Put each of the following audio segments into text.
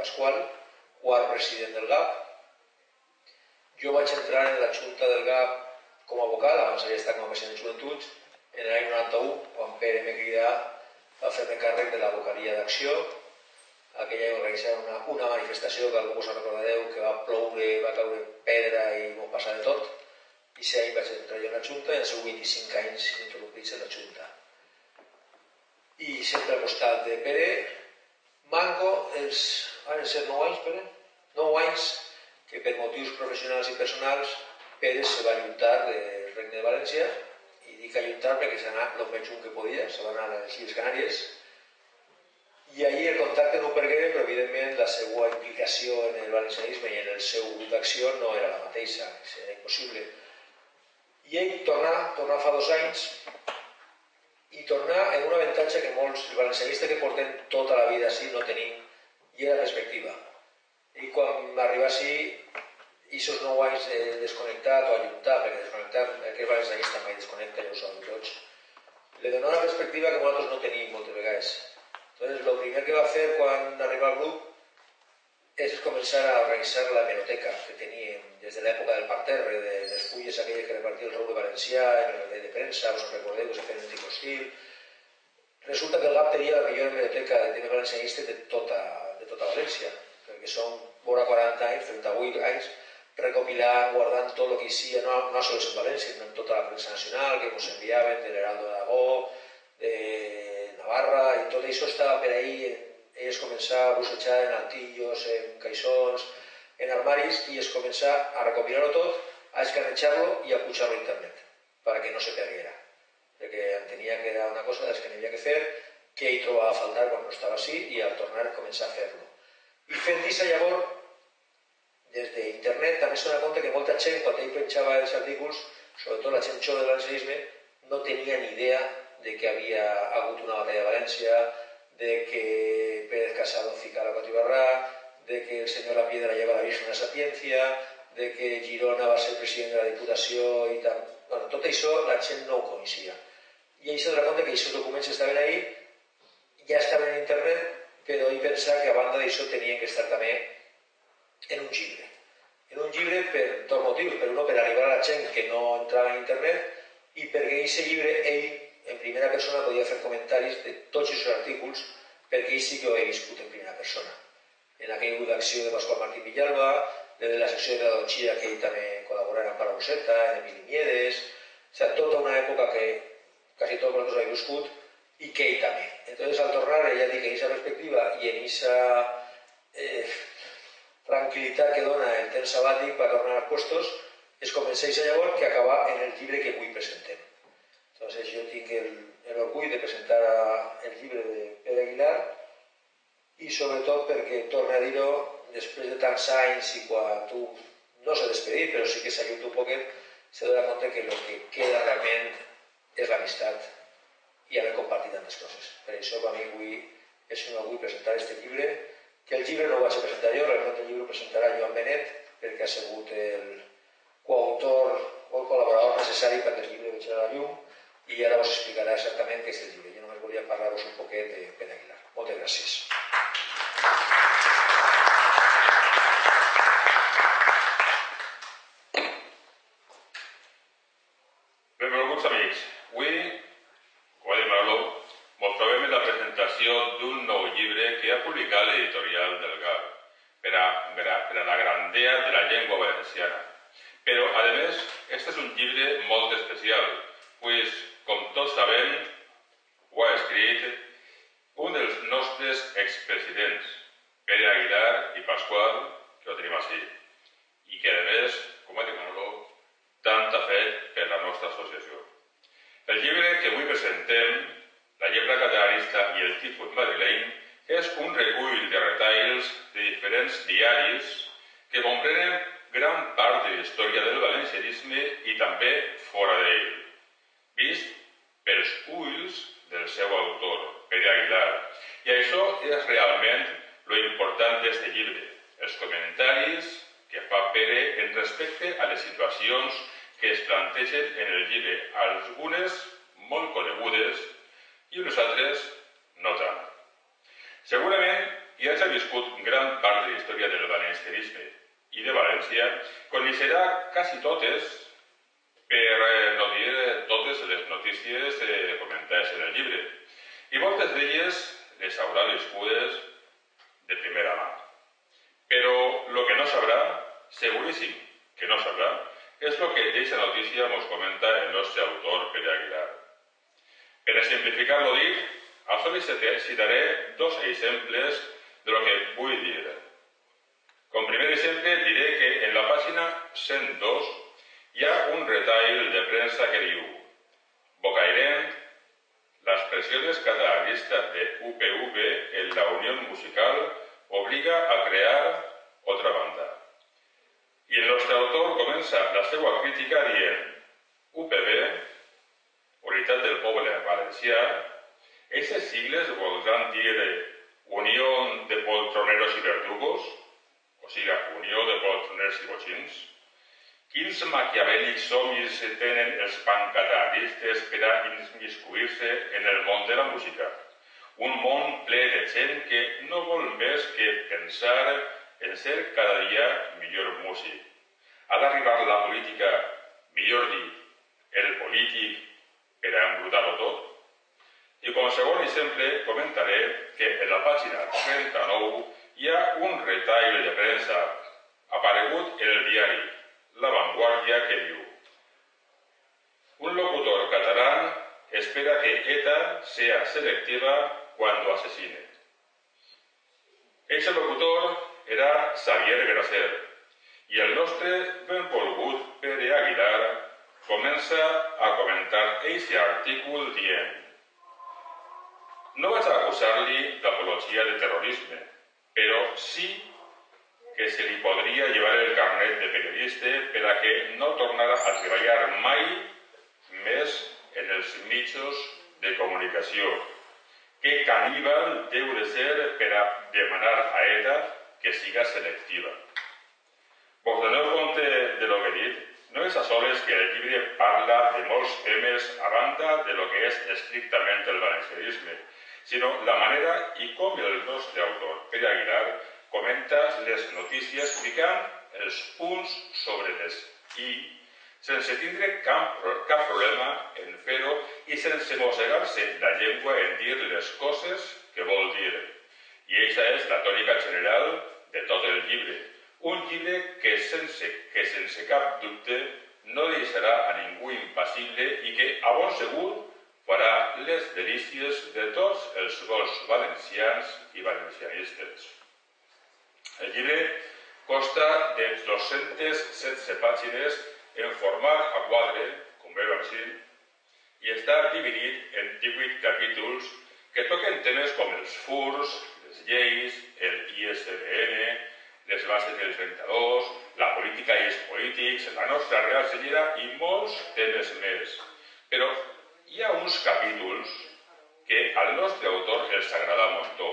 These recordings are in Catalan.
Pasqual, quart president del GAP. Jo vaig entrar en la junta del GAP com a vocal, abans havia estat com a president de Joventuts, en l'any 91, quan Pere me cridà a fer-me càrrec de la vocalia d'acció, aquella any organitzar una, una manifestació que algú us recordareu que va ploure, va caure pedra i m'ho passar de tot. I si any vaig entrar jo en la Junta i han sigut 25 anys interrompits en la Junta. I sempre al costat de Pere, Manco, els, han ser 9 anys, Pere? 9 anys que per motius professionals i personals Pere se va alluntar del Regne de València i dic alluntar perquè s'ha anat el més que podia, se va anar a les Illes Canàries i ahir el contacte no ho pergué, però evidentment la seva implicació en el valencianisme i en el seu grup d'acció no era la mateixa, era impossible. I ell tornar, tornar fa dos anys i tornar en un avantatge que molts valencianistes que porten tota la vida així no tenim, i era perspectiva. I quan va arribar així, i aquests nou anys de desconnectat o alluntat, perquè desconnectat, aquest valencianista mai desconnecta, ja ho sabem tots, li dona una perspectiva que nosaltres no tenim moltes vegades Entonces, lo primer que va fer quan arriba al grup és començar a organitzar la hemeroteca que teníem des de l'època del parterre, de les fulles aquelles que repartia el Raúl Valencià, en el de premsa, us recordeu que se feien en Ticostil. Resulta que el GAP tenia la millor hemeroteca de tema valencianista de tota, de València, perquè són vora 40 anys, 38 anys, recopilant, guardant tot el que hi no, no en València, sinó en tota la premsa nacional, que ens enviaven de l'Heraldo de Navarra, i tot això estava per ahir, ells començar a bussejar en altillos, en caixons, en armaris, i es començar a recopilar-ho tot, a escanejar-lo i a pujar-lo a internet, perquè no se perguera. Perquè entenia que era una cosa que n'hi havia que fer, que ell trobava a faltar quan no estava així, i al tornar començar a fer-lo. I fent això llavors, des d'internet també s'ha compte que molta gent, quan ell penjava els artículos, sobretot la gent jove de l'anseisme, no tenia ni idea de que havia hagut una batalla de València, de que Pérez Casado ficara a Cotibarrà, de que el senyor La Piedra lleva la Virgen de Sapiència, de que Girona va ser president de la Diputació i tal. Bueno, tot això la gent no ho coneixia. I ell s'ha donat compte que aquests documents estaven ahí, ja estaven en internet, però ell pensava que a banda d'això tenien que estar també en un llibre. En un llibre per dos motius. Per un, per arribar a la gent que no entrava en internet i perquè aquest llibre ell en primera persona podia fer comentaris de tots els artículs perquè ell sí que ho he viscut en primera persona. En aquell d'acció de Pasqual Martín Villalba, de la secció de la Donchilla que ell també col·laborarà amb Parauseta, en Emili Miedes, o sigui, tota una època que quasi tots nosaltres hem viscut que ell també. Entonces, al tornar, diu que en aquesta perspectiva i en aquesta eh, tranquil·litat que dona el temps sabàtic per tornar als puestos, es comença llavors que acaba en el llibre que avui presentem. Entonces jo tinc l'orgull de presentar el llibre de Pere Aguilar i sobretot perquè, torna a dir-ho, després de tants anys i quan tu no s'ha despedit, però sí que s'ha un poquet, se dona compte que el que queda realment és l'amistat i haver compartit tantes coses. Per això per mi avui és un orgull presentar aquest llibre, que el llibre no ho vaig presentar jo, realment el llibre ho presentarà Joan Benet, perquè ha sigut el coautor o el col·laborador necessari perquè el llibre vegi a la llum, i ara us explicarà exactament què és el llibre. Jo només volia parlar-vos un poquet de Pere Aguilar. Moltes gràcies. Benvolguts amics, avui, com ha dit Manolo, mos trobem en la presentació d'un nou llibre que ha publicat l'editorial del GAR per a, per a la grandea de la llengua valenciana. Però, a més, este és un llibre molt especial, pues com tots sabem, ho ha escrit un dels nostres expresidents, Pere Aguilar i Pasqual, que ho tenim així, i que, a més, com ha dit Manolo, tant ha fet per la nostra associació. El llibre que avui presentem, La llebre catalanista catalanista i el tipus madrileny és un recull de retalls de diferents diaris que comprenen gran part de la història del valencianisme i també fora d'ell, vist pels ulls del seu autor, Pere Aguilar. I això és realment lo important d'aquest llibre, els comentaris que fa Pere en respecte a les situacions que es plantegen en el llibre, algunes molt conegudes i unes altres no tant. Segurament ja s'ha viscut gran part de la història del valencianisme i de València, coneixerà quasi totes, per eh, no dir totes les notícies eh, comentades en el llibre. I moltes d'elles les haurà viscudes de primera mà. Però el que no sabrà, seguríssim que no sabrà, és el que aquesta notícia ens comenta el nostre autor Pere Aguilar. Per a simplificar-lo dit, al sol citaré dos exemples de lo que vull dir. Com primer exemple diré que en la pàgina 102 hi ha un retall de premsa que diu Bocairent, las presiones catalanistas de UPV en la unión musical obliga a crear otra banda. I el nostre autor comença la seva crítica dient UPV, Unitat del Poble Valencià, aquestes sigles voldran dir Unió de Poltroneros i Verdugos, o sigui, Unió de Poltroners i Botxins, quins maquiavèlics somnis tenen els pancatalistes per a inmiscuir-se en el món de la música. Un món ple de gent que no vol més que pensar en ser cada dia millor músic. Ha d'arribar la política, millor dit, el polític, per a embrutar-ho tot? I com a segon exemple comentaré que en la pàgina 39 hi ha un retall de premsa aparegut en el diari La Vanguardia que diu Un locutor catalán espera que ETA sea selectiva cuando asesine. Ese locutor era Xavier Gracer i el nostre benvolgut Pere Aguilar comença a comentar aquest artícul dient no vaig acusar-li d'apologia de terrorisme, però sí que se li podria llevar el carnet de periodista per a que no tornara a treballar mai més en els mitjos de comunicació. Que caníbal deu de ser per a demanar que siga selectiva. Vos doneu compte de lo que he? No és a soles que el llibre parla de molts temes a banda de lo que és estrictament el valencianisme, sinó la manera i com el nostre autor, Pere Aguilar, comenta les notícies ficant els punts sobre les i sense tindre cap, cap problema en fer-ho i sense mossegar-se la llengua en dir les coses que vol dir. I aquesta és la tònica general de tot el llibre. Un llibre que sense, que sense cap dubte no deixarà a ningú impassible i que, a bon segur, farà les delícies de tots els vols valencians i valencianistes. El llibre consta de 216 pàgines en format a quadre, com veu així, i està dividit en 18 capítols que toquen temes com els furs, les lleis, el ISBN, les bases del 32, la política i els polítics, la nostra real senyera i molts temes més. Però hi ha uns capítols que al nostre autor els agrada muntó.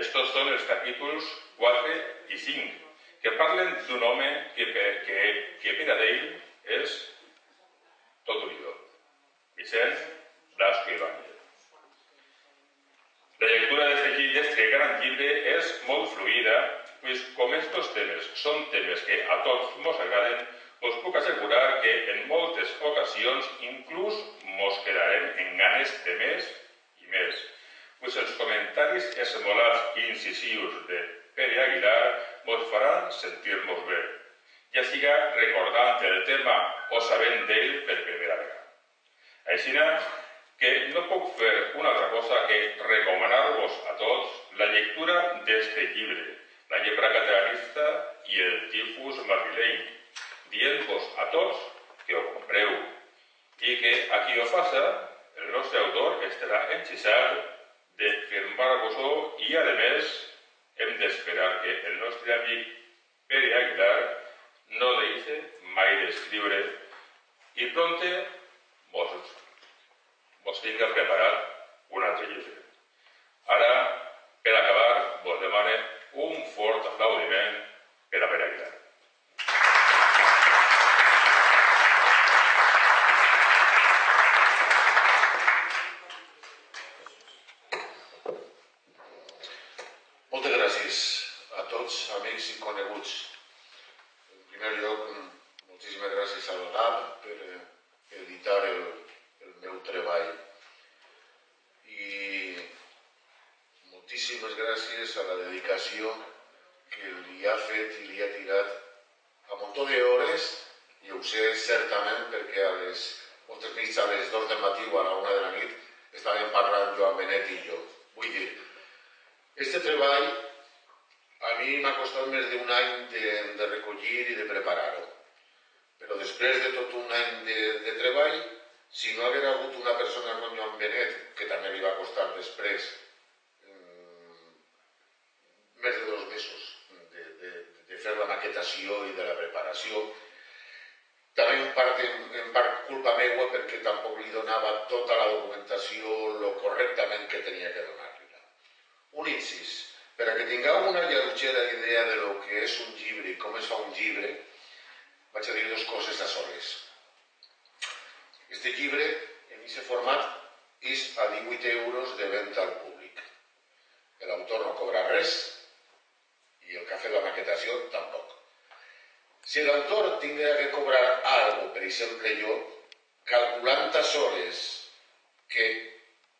Estos són els capítols 4 i 5, que parlen d'un home que, que, que per a és tot un idol. Vicent Blasco Ibáñez. La lectura d'aquest gran llibre és molt fluida, pues com estos temes són temes que a tots mos agraden, us puc assegurar que en moltes ocasions inclús mos quedarem en ganes de més i més. Pues els comentaris esmolats i incisius de Pere Aguilar vos faran sentir-nos bé, ja siga recordant el tema o sabent d'ell per primera vegada. Així que no puc fer una altra cosa que recomanar-vos a tots la lectura d'este llibre, La llebre catalanista i el tifus madrileny, dient-vos a tots que ho compreu i que a qui ho faça el nostre autor estarà enxissat de firmar-vos-ho i, a més, hem d'esperar que el nostre amic Pere Aguilar no deixe mai d'escriure i prompte vos, vos tinga preparat un altre llibre. Ara, per acabar, vos demane un fort aplaudiment per a Pere Aguilar. dins a les 2 del matí o a la 1 de la nit, estàvem parlant Joan Benet i jo. Vull dir, este treball a mi m'ha costat més d'un any de, de recollir i de preparar-ho. Però després de tot un any de, de treball, si no haguera hagut una persona com Joan Benet, que també li va costar després mm, més de dos mesos de, de, de fer la maquetació i de la preparació, també en part, en, en part culpa meua perquè tampoc li donava tota la documentació lo correctament que tenia que donar-li. Un incís, per a que tingueu una lleugera idea de lo que és un llibre i com es fa un llibre, vaig a dir dues coses a soles. Este llibre, en aquest format, és a 18 euros de venda al públic. L'autor no cobra res i el que ha fet la maquetació tampoc. Si l'autor tinguera que cobrar algo, per exemple jo, calculant hores que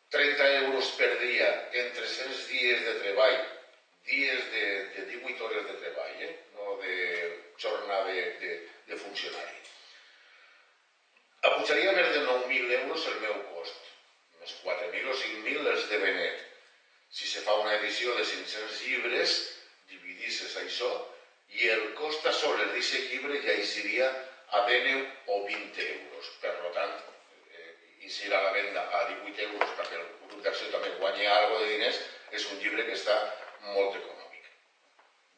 30 euros per dia en 300 dies de treball, dies de, de 18 hores de treball, eh? no de jornada de, de, de funcionari. Apujaria més de 9.000 euros el meu cost, més 4.000 o 5.000 els de Benet. Si se fa una edició de 500 llibres, dividisses això i el cost a soles d'aquest llibre ja hi seria a 10 o 20 euros. Per tant, eh, i serà a la venda a 18 euros perquè el grup d'acció també guanya alguna de diners, és un llibre que està molt econòmic.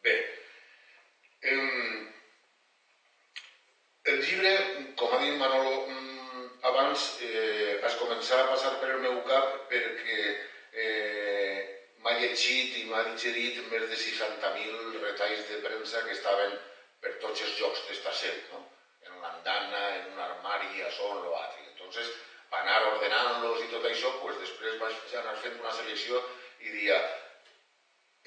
Bé, eh, el llibre, com ha dit Manolo mm, abans, eh, has començat a passar per el meu cap perquè eh, m'ha llegit i m'ha digerit més de 60.000 retalls de premsa que estaven per tots els llocs d'esta set, no? en una andana, en un armari, a sol o l'altre. Entonces, anar ordenant-los i tot això, pues, després vaig anar fent una selecció i diria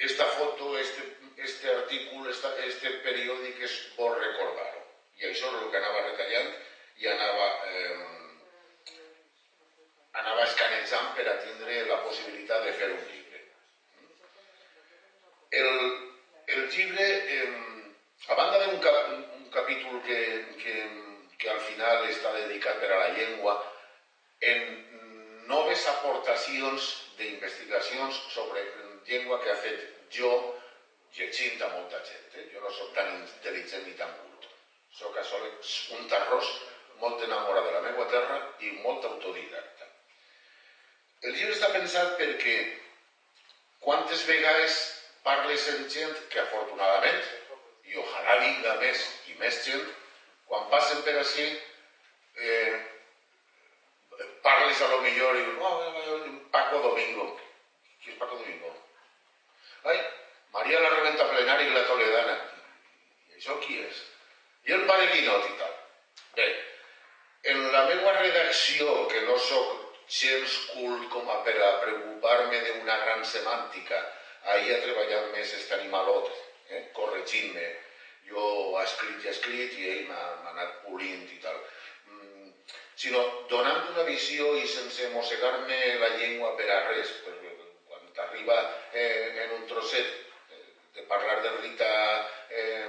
esta foto, este, este article, esta, este periòdic és bo recordar-ho. I això és el que anava retallant i anava, eh, anava escanejant per a tindre la possibilitat de fer un llibre. eh, a banda d'un cap, un capítol que, que, que al final està dedicat per a la llengua, en noves aportacions d'investigacions sobre llengua que ha fet jo llegint a molta gent. Eh? Jo no sóc tan intel·ligent ni tan curt. Sóc a sol, un tarròs molt enamorat de la meva terra i molt autodidacta. El llibre està pensat perquè quantes vegades Parley sentient que afortunadament, i ojalà vinga més i més gent, quan passen per així, eh, parles a lo millor i dius, oh, Paco Domingo. Qui és Paco Domingo? Ai, Maria la Reventa Plenari i la Toledana. I això qui és? I el pare Guinot i tal. Bé, en la meva redacció, que no sóc gens cult com a per a preocupar-me d'una gran semàntica, ahir ha treballat més este animalot, eh? corregint-me. Jo ha escrit i ha escrit i ell m'ha anat polint i tal. Mm, sinó donant una visió i sense mossegar-me la llengua per a res, perquè quan t'arriba eh, en un trosset eh, de parlar de Rita eh,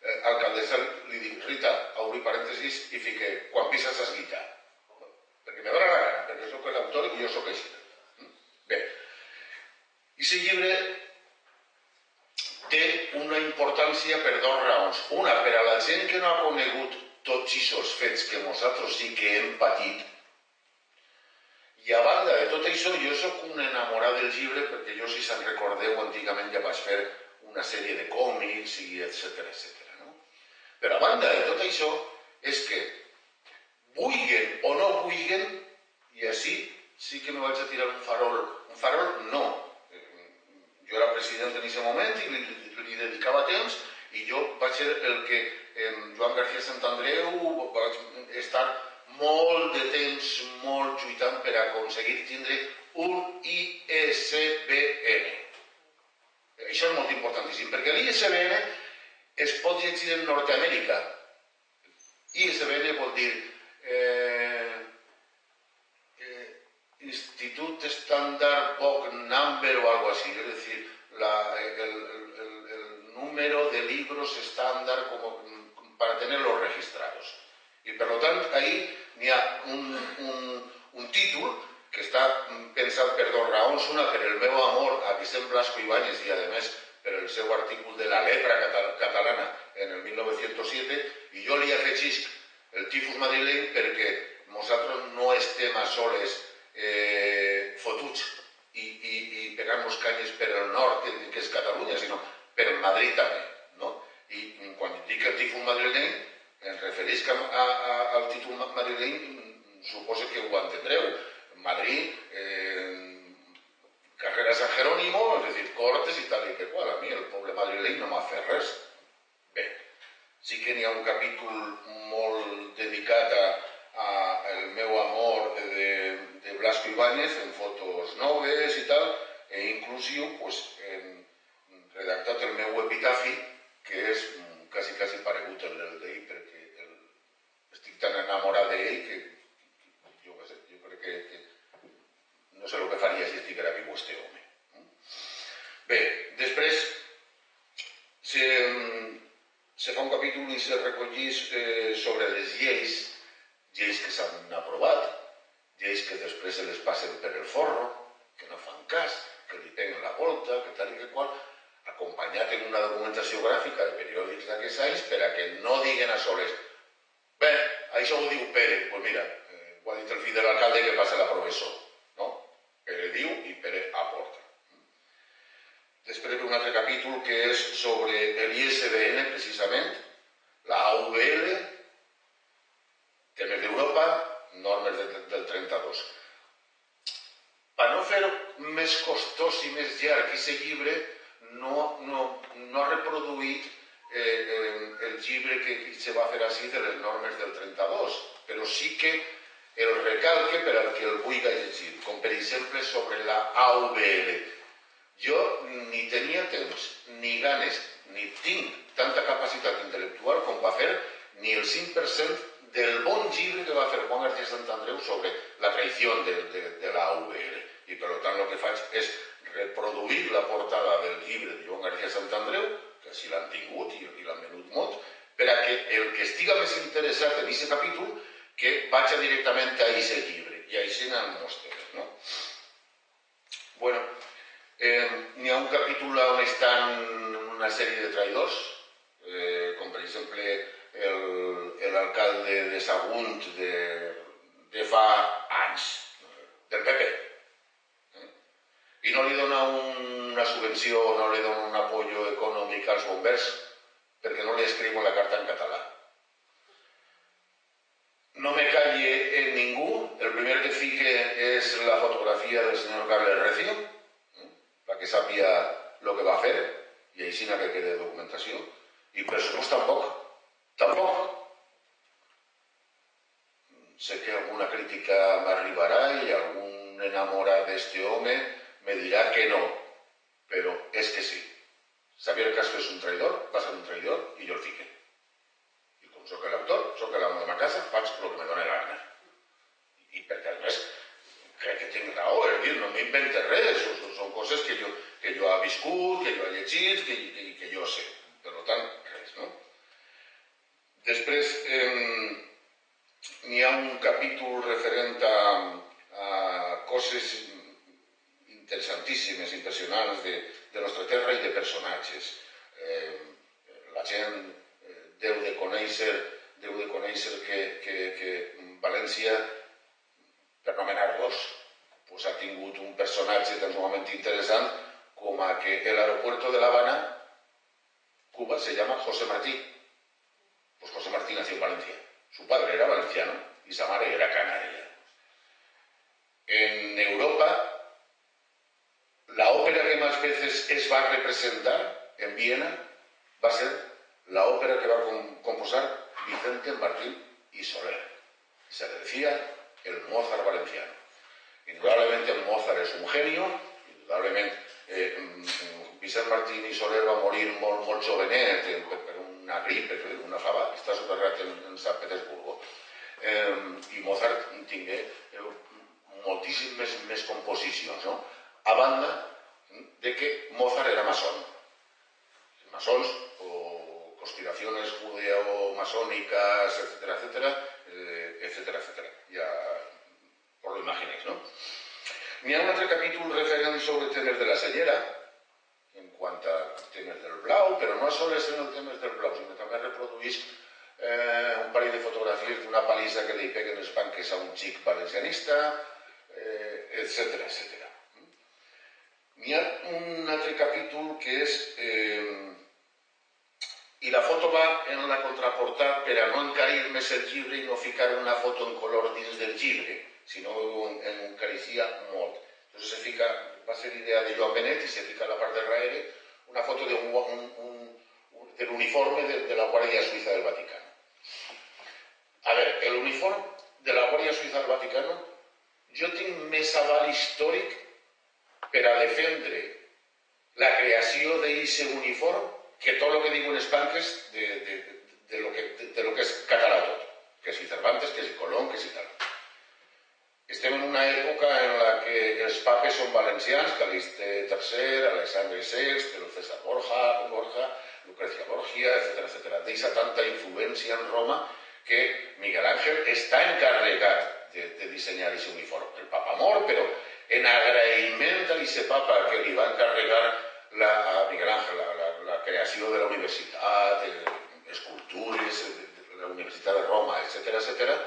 eh alcaldessa li dic, Rita, obri parèntesis i fique, quan pisas es guita. Perquè me dóna la gana, perquè sóc l'autor i jo sóc així. I aquest llibre té una importància per dos raons. Una, per a la gent que no ha conegut tots aquests fets que nosaltres sí que hem patit. I a banda de tot això, jo sóc un enamorat del llibre perquè jo, si se'n recordeu, antigament ja vaig fer una sèrie de còmics i etc etc. no? Però a banda de tot això, és que vulguen o no vulguen, i així sí que me vaig a tirar un farol. Un farol no, jo era president en aquest moment i li, li, dedicava temps i jo vaig ser el que en Joan García Santandreu vaig estar molt de temps, molt lluitant per aconseguir tindre un ISBN. Això és molt importantíssim, perquè l'ISBN es pot llegir en Nord-Amèrica. ISBN vol dir eh, Institut Standard Book Number o algo así, es decir, la, el, el, el, número de libros estándar como para tenerlos registrados. Y por lo tanto, ahí n'hi ha un, un, un títol que està pensat per dos raons. Una, el meu amor a Vicent Blasco Ibáñez i, a més, per el seu artícul de la lepra catalana en el 1907, i jo li afegisc el tifus madrileny perquè nosaltres no estem a soles eh, fotuts i, i, i pegant-nos canyes per el nord, que, que és Catalunya, sinó per Madrid també. No? I quan dic el tifus madrileny, em refereix a, a, a, al títol madrileny, suposo que ho entendreu. Madrid, eh, carrera San Jerónimo, és a dir, Cortes i tal i que qual. A mi el poble madrileny no m'ha fet res. Bé, sí que n'hi ha un capítol molt dedicat a, a el meu amor de, de Blasco Ibáñez en fotos noves i tal, e inclusiu pues, hem redactat el meu epitafi, que és quasi, quasi paregut al d'ell, perquè el, estic tan enamorat d'ell que, jo, jo crec que, que no sé el que faria si estiguera viu este home. Bé, després se, se fa un capítol i se recollís eh, sobre les lleis, lleis que s'han aprovat, lleis que després se les passen per el forro, que no fan cas, que li peguen la volta, que tal i que qual, acompanyat en una documentació gràfica de periòdics d'aquests anys per a que no diguen a soles bé, això ho diu Pere, doncs pues mira, eh, ho ha dit el fill de l'alcalde que passa la professor. Pere diu i Pere aporta. Després ve un altre capítol que és sobre l'ISBN, precisament, la AVL, temes d'Europa, normes de, del 32. Per no fer més costós i més llarg aquest llibre, no, no, no ha reproduït eh, eh, el llibre que se va fer així de les normes del 32, però sí que el recalque per al que el vulgui llegir, com per exemple sobre la AVL. Jo ni tenia temps, ni ganes, ni tinc tanta capacitat intel·lectual com va fer ni el 5% del bon llibre que va fer Juan García Santandreu sobre la traïció de, de, de la AVL. I per tant el que faig és reproduir la portada del llibre de Joan García Santandreu, que si l'han tingut i, i l'han venut molt, per que el que estiga més interessat en aquest capítol que vaig directament a aquest llibre i així en mostres. No? Bueno, eh, n'hi ha un capítol on estan una sèrie de traïdors, eh, com per l'alcalde de Sagunt de, de fa anys, del PP. I no li dona una subvenció, no li dona un apoyo econòmic als bombers, perquè no li escriuen la carta en català no me calle en ningú. El primer que fique es la fotografía del señor Carles Recio, que sabia lo que va a hacer, y ahí sí que quede documentación. Y presupuesto tampoco, tampoco. Sé que alguna crítica me arribará y algún enamorado de este hombre me dirá que no, pero es que sí. Xavier Castro es un traidor, va a ser un traidor y yo el fique. Soc l'autor, soc l'amo de ma casa, faig el que me dóna gana. I perquè, a més, que tinc raó, és no m'invento res, són, són coses que jo, que jo he viscut, que jo he llegit, que, que, que jo sé. Per tant? Després, eh, n'hi ha un capítol referent a, a coses interessantíssimes, impressionants de, de nostra terra i de personatges. Eh, la gent deu de conèixer, deu de conèixer que, que, que València, per nomenar dos, pues ha tingut un personatge tan sumamente interessant com a que el aeropuerto de La Habana, Cuba, se llama José Martí. Pues José Martí nació en Valencia. Su padre era valenciano y su era canaria. En Europa, la ópera que más veces es va a representar en Viena va a ser la ópera que va a composar Vicente Martín y Soler. Se le decía el Mozart valenciano. Indudablemente Mozart es un genio, indudablemente eh, mm, Vicent Martín i Soler va morir molt, molt una grip, per una fava, està soterrat en, en Sant Petersburgo. Eh, I Mozart tingué eh, moltíssimes més, composicions, no? a banda de que Mozart era masón. Masons o conspiraciones judeo-masónicas, etcétera, etcétera, eh, etcétera, etcétera. Ya os lo imaginéis, ¿no? N'hi ha un altre capítol referent sobre temes de la senyera, en quant a temes del blau, però no sols en els temes del blau, sinó també reproduís eh, un parell de fotografies d'una palissa que li peguen els panques a un xic valencianista, eh, etc etc. N'hi ha un altre capítol que és... Eh, i la foto va en la contraportada per a no encarir més el llibre i no ficar una foto en color dins del llibre si no en encaricia molt. Entonces se fica, va a ser idea de Joan Benet y se fica en la parte de Raere una foto de un, un, un, del uniforme de, de la Guardia Suiza del Vaticano. A ver, el uniforme de la Guàrdia Suïssa del Vaticano jo tinc més aval històric per a defendre la creació d'aquest uniforme que tot el que diuen les banques de, de, de, de, lo que, de, de lo que és català. Que si Cervantes, que si Colón, que si tal. Estem en una època en la que els papes són valencians, Caliste III, Alexandre VI, César Borja, Borja, Lucrecia Borgia, etc. etc. Deixa tanta influència en Roma que Miguel Ángel està encarregat de, de dissenyar aquest uniforme. El papa mor, però en agraïment a aquest papa que li va encarregar la, a Miguel Ángel la, la, la creació de la universitat, escultures, la Universitat de Roma, etc etc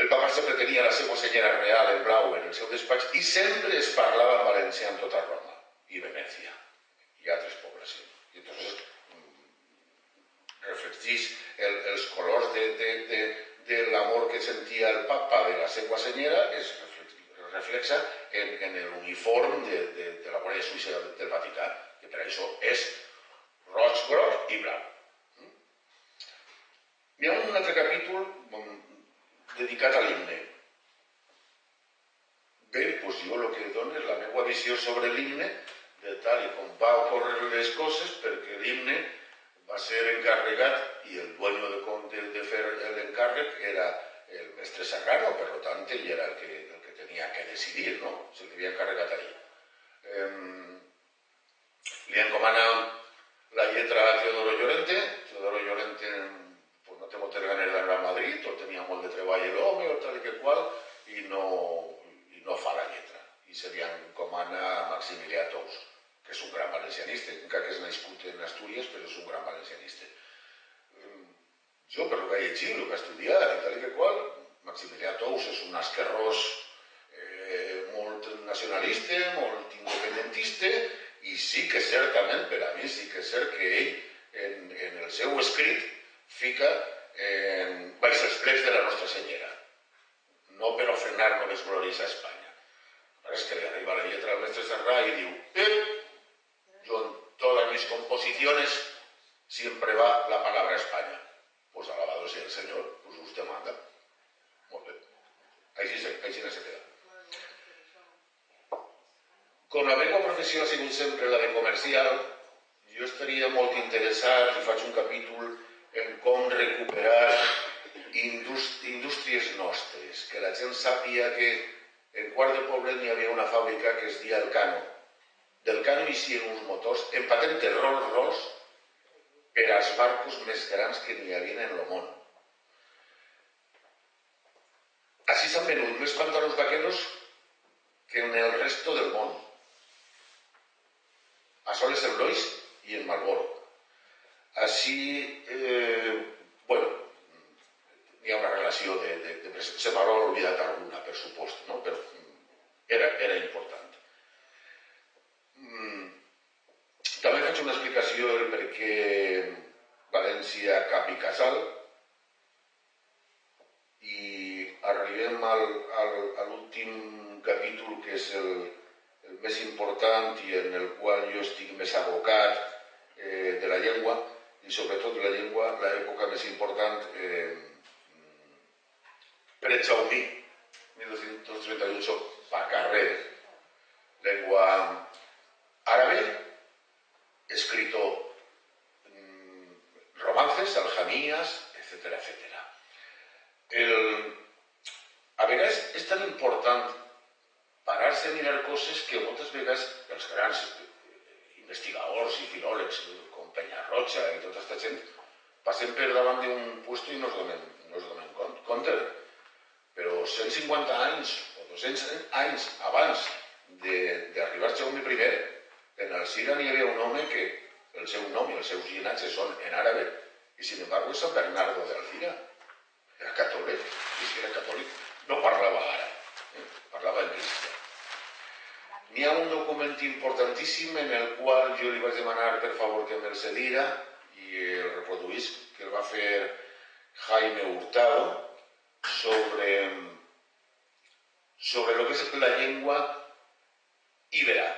el papa sempre tenia la seva senyera real en blau en el seu despatx i sempre es parlava en valencià en tota Roma i Venècia i altres poblacions. I entonces mm, reflectís el, els colors de, de, de, de l'amor que sentia el papa de la seva senyera es reflexa en, en l'uniform de, de, de la Guàrdia Suïssa del, del Vaticà, que per això és roig, groc i blau. Mm? Hi ha un altre capítol dedicat a l'himne. Bé, doncs jo el que dono és la meva visió sobre l'himne, de tal i com va ocórrer les coses, perquè l'himne va ser encarregat i el dueño de, de, de fer l'encàrrec era el mestre Serrano, per tant, ell era el que, el que tenia que decidir, no? Se li havia encarregat ahir. Eh, li encomana la lletra a Teodoro Llorente, Teodoro Llorente té moltes ganes d'anar a Madrid, o tenia molt de treball l'home, o tal i que qual, i no, i no fa la lletra. I se li encomana a Maximilià Tous, que és un gran valencianista, encara que és nascut en Astúries, però és un gran valencianista. Mm, jo, per lo que he llegit, el que he estudiat i tal i que qual, Maximilià Tous és un esquerrós eh, molt nacionalista, molt independentista, i sí que certament, per a mi, sí que és cert que ell, en, en el seu escrit, fica eh, baix els plets de la Nostra Senyera, no per ofrenar-nos les glòries a Espanya. Però és que li arriba la lletra al mestre Serrà i diu eh, yo en todas mis composiciones siempre va la palabra España. Pues alabado sea el Señor, pues usted manda. Molt bé. Així, així se queda. Com la meva professió ha sigut sempre la de comercial, jo estaria molt interessat i faig un capítol en com recuperar indústries nostres, que la gent sàpia que en Quart de Poblet hi havia una fàbrica que es dia El Cano. Del Cano uns motors en patente Rolls-Royce per als barcos més grans que n'hi havia en el món. Així s'han venut més pantalons vaqueros que en el resto del món. A soles en Lois i en Malboro. Així, eh, bueno, hi ha una relació de, de, de se m'haurà oblidat alguna, per supost, no? però era, era important. Mm. També faig una explicació del per què València cap i casal i arribem al, al, a l'últim capítol que és el, el més important i en el qual jo estic més abocat eh, de la llengua i sobretot de la llengua, l'època més important eh, Jaumí, 1238, Pacarrer, lengua árabe, escrito mmm, romances, aljanías, etcétera, etcétera. El, a vegades és tan important parar-se a mirar coses que moltes vegades els grans investigadors i filòlegs com Penyarroja i tota aquesta gent passem per davant d'un puesto i no es donen, no es donen compte. Però 150 anys o 200 anys abans d'arribar Jaume I, en el Sira hi havia un home que el seu nom i els seus llinatges són en àrabe i sin embargo és Sant Bernardo de Alcira. Era catòlic, i si era catòlic no parlava àrab, eh? parlava en cristià. N'hi ha un document importantíssim en el qual jo li vaig demanar per favor que me'l cedira i el reproduís, que el va fer Jaime Hurtado sobre, sobre lo que és la llengua ibera.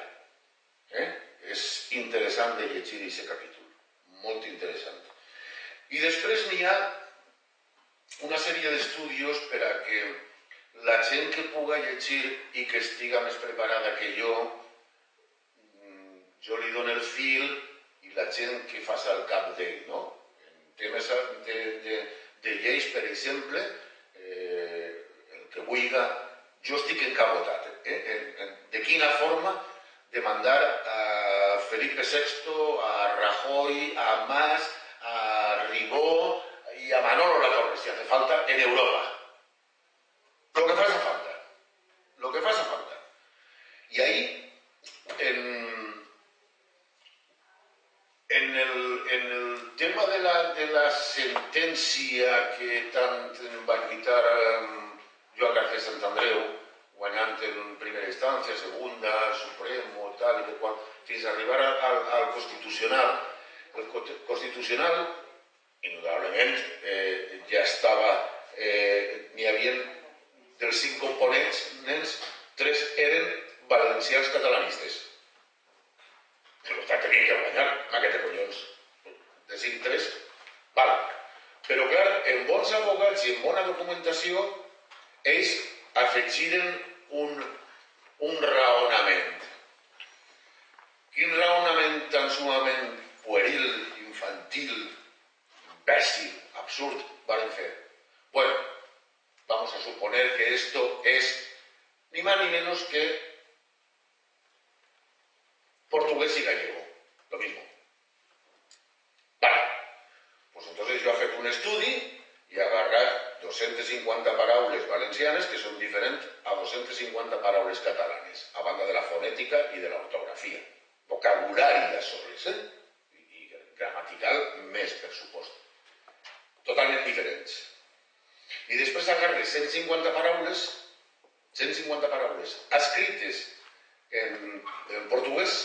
Interessant de llegir aquest capítol, molt interessant. I després n'hi ha una sèrie d'estudis per a que la gent que puga llegir i que estiga més preparada que jo, mm, jo li dono el fil i la gent que fa el cap d'ell, no? En temes de, de, de lleis, per exemple, eh, el que vulgui, jo estic encabotat. Eh? En, en, de quina forma demandar Felipe VI, a Rajoy, a Mas, a Ribó y a Manolo Latorre, si hace falta, en Europa. Lo que hace falta. Lo que hace falta. Y ahí, en, el, tema de la, sentencia que tant va lluitar um, Joan García Santandreu, guanyant en primera instància, segunda, Supremo, tal i de fins a arribar al, al Constitucional, el Constitucional, indudablement, eh, ja estava, eh, n'hi havia dels cinc components, nens, tres eren valencians catalanistes. Per tant, tenien que guanyar, aquest collons. De cinc, tres, val. Però, clar, en bons abogats i en bona documentació, ells afegiren un, un raonament. Quin raonament tan sumament pueril, infantil, imbècil, absurd, varen? Bueno, vamos a suponer que esto es ni más ni menos que portugués y gallego, lo mismo. Vale, pues entonces yo he fet un estudi i he agarrat 250 paraules valencianes que són diferents a 250 paraules catalanes, a banda de la fonètica i de l'ortografia. Vocabulari de soles, eh? I, gramatical més, per supost. Totalment diferents. I després agarres 150 paraules, 150 paraules escrites en, en portuguès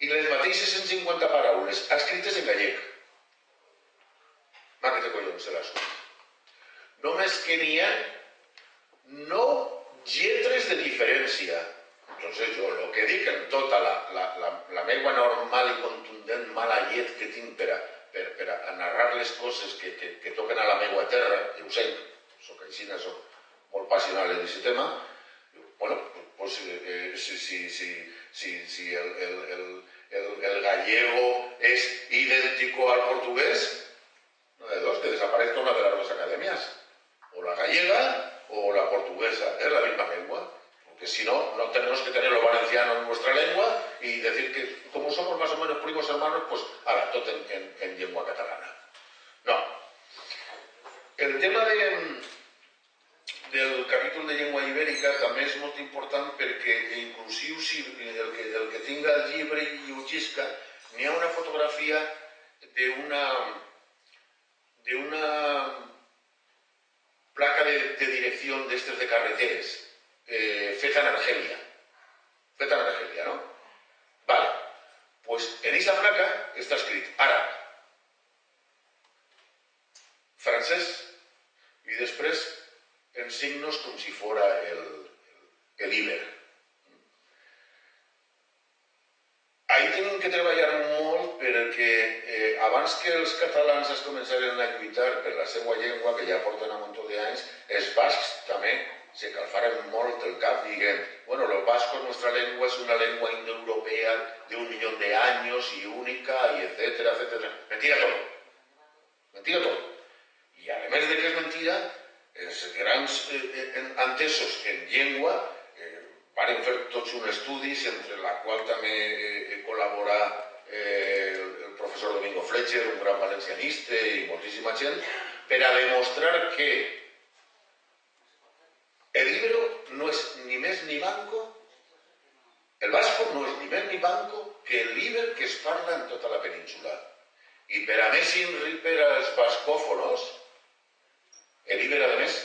i les mateixes 150 paraules escrites en gallec. Va, que te collons se les Només que n'hi ha no lletres de diferència. Entonces jo el que dic en tota la, la, la, la meva normal i contundent mala llet que tinc per a, per, per a narrar les coses que, que, que toquen a la meva terra, i ho sé, soc així, soc molt passional en aquest tema, bueno, pues, eh, si, si, si, si, si el, el, el, el, el gallego es idéntico al portugués, no de dos, que desaparezca una de las dos academias, o la gallega o la portuguesa, es la misma lengua. Que si no, no tenemos que tener lo valenciano en nuestra lengua y decir que como somos más o menos primos hermanos, pues ahora todo en, en, en lengua catalana. No. El tema de, del capítol de llengua ibèrica també és molt important perquè inclusiu si el que, el que el llibre i ho llisca, n'hi ha una fotografia d'una d'una placa de, de direcció de carreteres eh, feta en Argelia. Feta en Argelia, no? Vale. Pues en esa placa està escrit àrab, francès i després en signos com si fora el, el, el Iber. Ahí tenim que treballar molt perquè eh, abans que els catalans es començaren a lluitar per la seva llengua, que ja porten un munt d'anys, els bascs també se calfaren molt el cap dient, bueno, los vascos, nuestra lengua es una lengua indoeuropea de un millón de años y única, y etcétera, etcétera. Mentira todo. Mentira todo. I a més de que és mentira, els grans eh, eh, entesos en llengua eh, varen fer tots estudis entre la qual també eh, col·labora eh, el, el professor Domingo Fletcher, un gran valencianista i moltíssima gent, per a demostrar que ni manco, el vasco no és ni més ni manco que el llibre que es parla en tota la península. I per a més inri per als bascòfonos, el Iber, a més,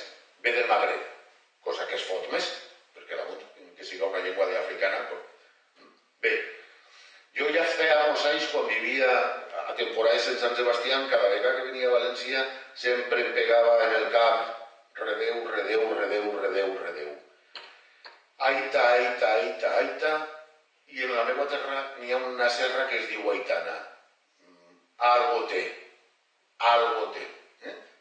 ve del Magreb, cosa que es fot més, perquè la que siga una llengua de africana, però... bé, jo ja feia molts anys, quan vivia a temporades en Sant Sebastián, cada vegada que venia a València, sempre em pegava en el cap redeu, redeu, redeu, redeu, redeu. Aita, aita, aita, aita, i en la meva terra n'hi ha una serra que es diu Aitana. Mm, algo té, algo té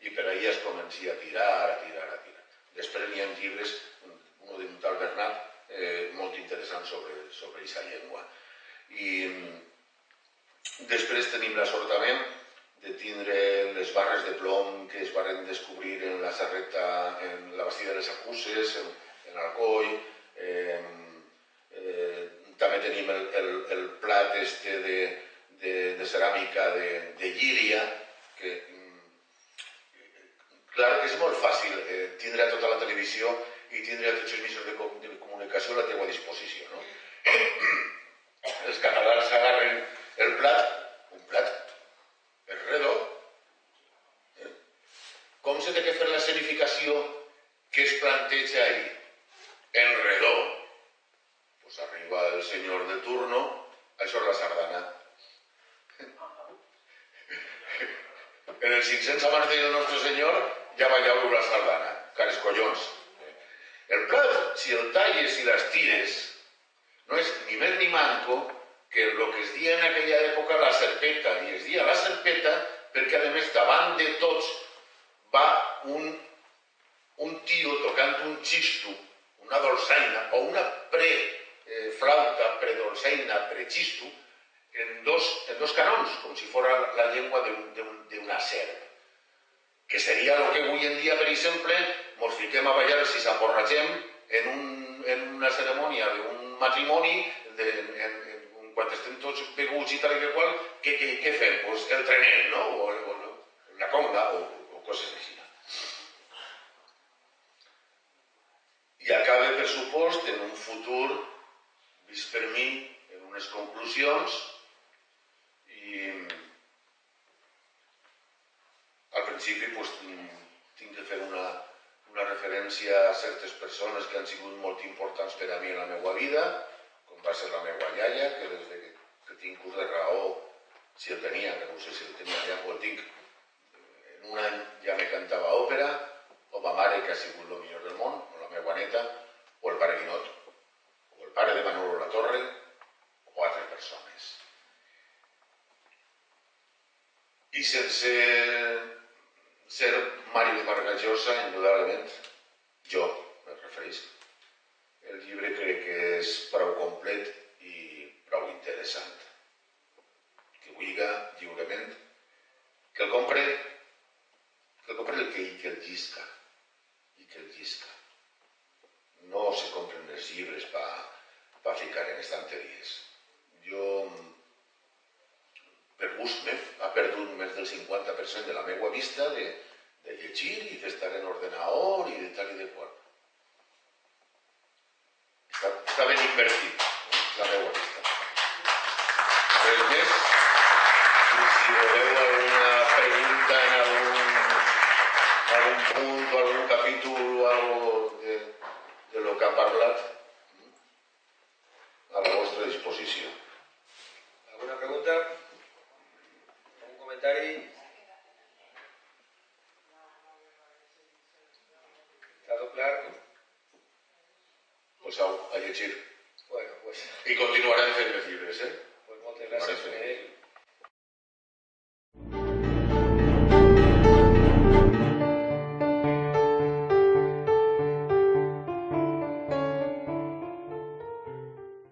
i per ahir es comencia a tirar, a tirar, a tirar. Després n'hi ha llibres, un de tal Bernat, eh, molt interessant sobre, sobre aquesta llengua. I mm, després tenim l'assortament de tindre les barres de plom que es varen descobrir en la serreta, en la bastida de les Acuses, en, en Alcoi, eh, eh, també tenim el, el, el plat este de, de, de ceràmica de, de Llíria, que Clar, és molt fàcil eh, tindre tota la televisió i tindre tots els mitjans de, com de comunicació a la teva disposició. No? els catalans agarren el plat, un plat per redó, eh? com se té que fer la escenificació que es planteja ahí? En redó. Pues arriba el senyor de turno, això és la sardana. En el 500 abans del nostre senyor ja balleu la sardana, cares collons. El plat, si el les tires, no és ni més ni manco que el que es dia en aquella època la serpeta, i es dia la serpeta perquè a més davant de tots. Va un, un tio tocant un xisto, una dolçaina o una pre-flauta, predolçaina, prexisto, en dos, en dos canons, com si fos la llengua d'una serp. Que seria el que avui en dia, per exemple, ens fiquem a ballar si s'emborratxem en, un, en una cerimònia d'un matrimoni, de, en, en, quan estem tots beguts i tal i que qual, què, què, què fem? Pues el trenet, no? O, o la conga, o, o coses així. I acaba, per supost, en un futur, vist per mi, en unes conclusions, i al principi pues, tinc de fer una, una referència a certes persones que han sigut molt importants per a mi en la meva vida, com va ser la meva iaia, que des de que, tinc curs de raó, si el tenia, que no sé si el tenia ja, o el tinc, en un any ja me cantava òpera, o ma mare, que ha sigut el millor del món, o la meva neta, o el pare Guinot, o el pare de Manolo La Torre, o altres persones. I sense ser Màrius Vargas Llosa, indudablement, jo refereix. El llibre crec que és prou complet i prou interessant. Que vulga lliurement, que el compre, que el compre el que, que el llisca, i que el llisca. No se compren els llibres per pa ficar en estanteries. Jo per gust meu, ha perdut més del 50% de la meva vista de, de llegir i d'estar en ordenador i de tal i de qual està ben invertit, la meva vista. Res més? I si voleu alguna pregunta en algun, algun punt o algun capítol o algo de, de lo que ha parlat, a la vostra disposició. Alguna pregunta? Algun comentari? decir. Bueno, pues... Y continuará inservibles, ¿eh? Pues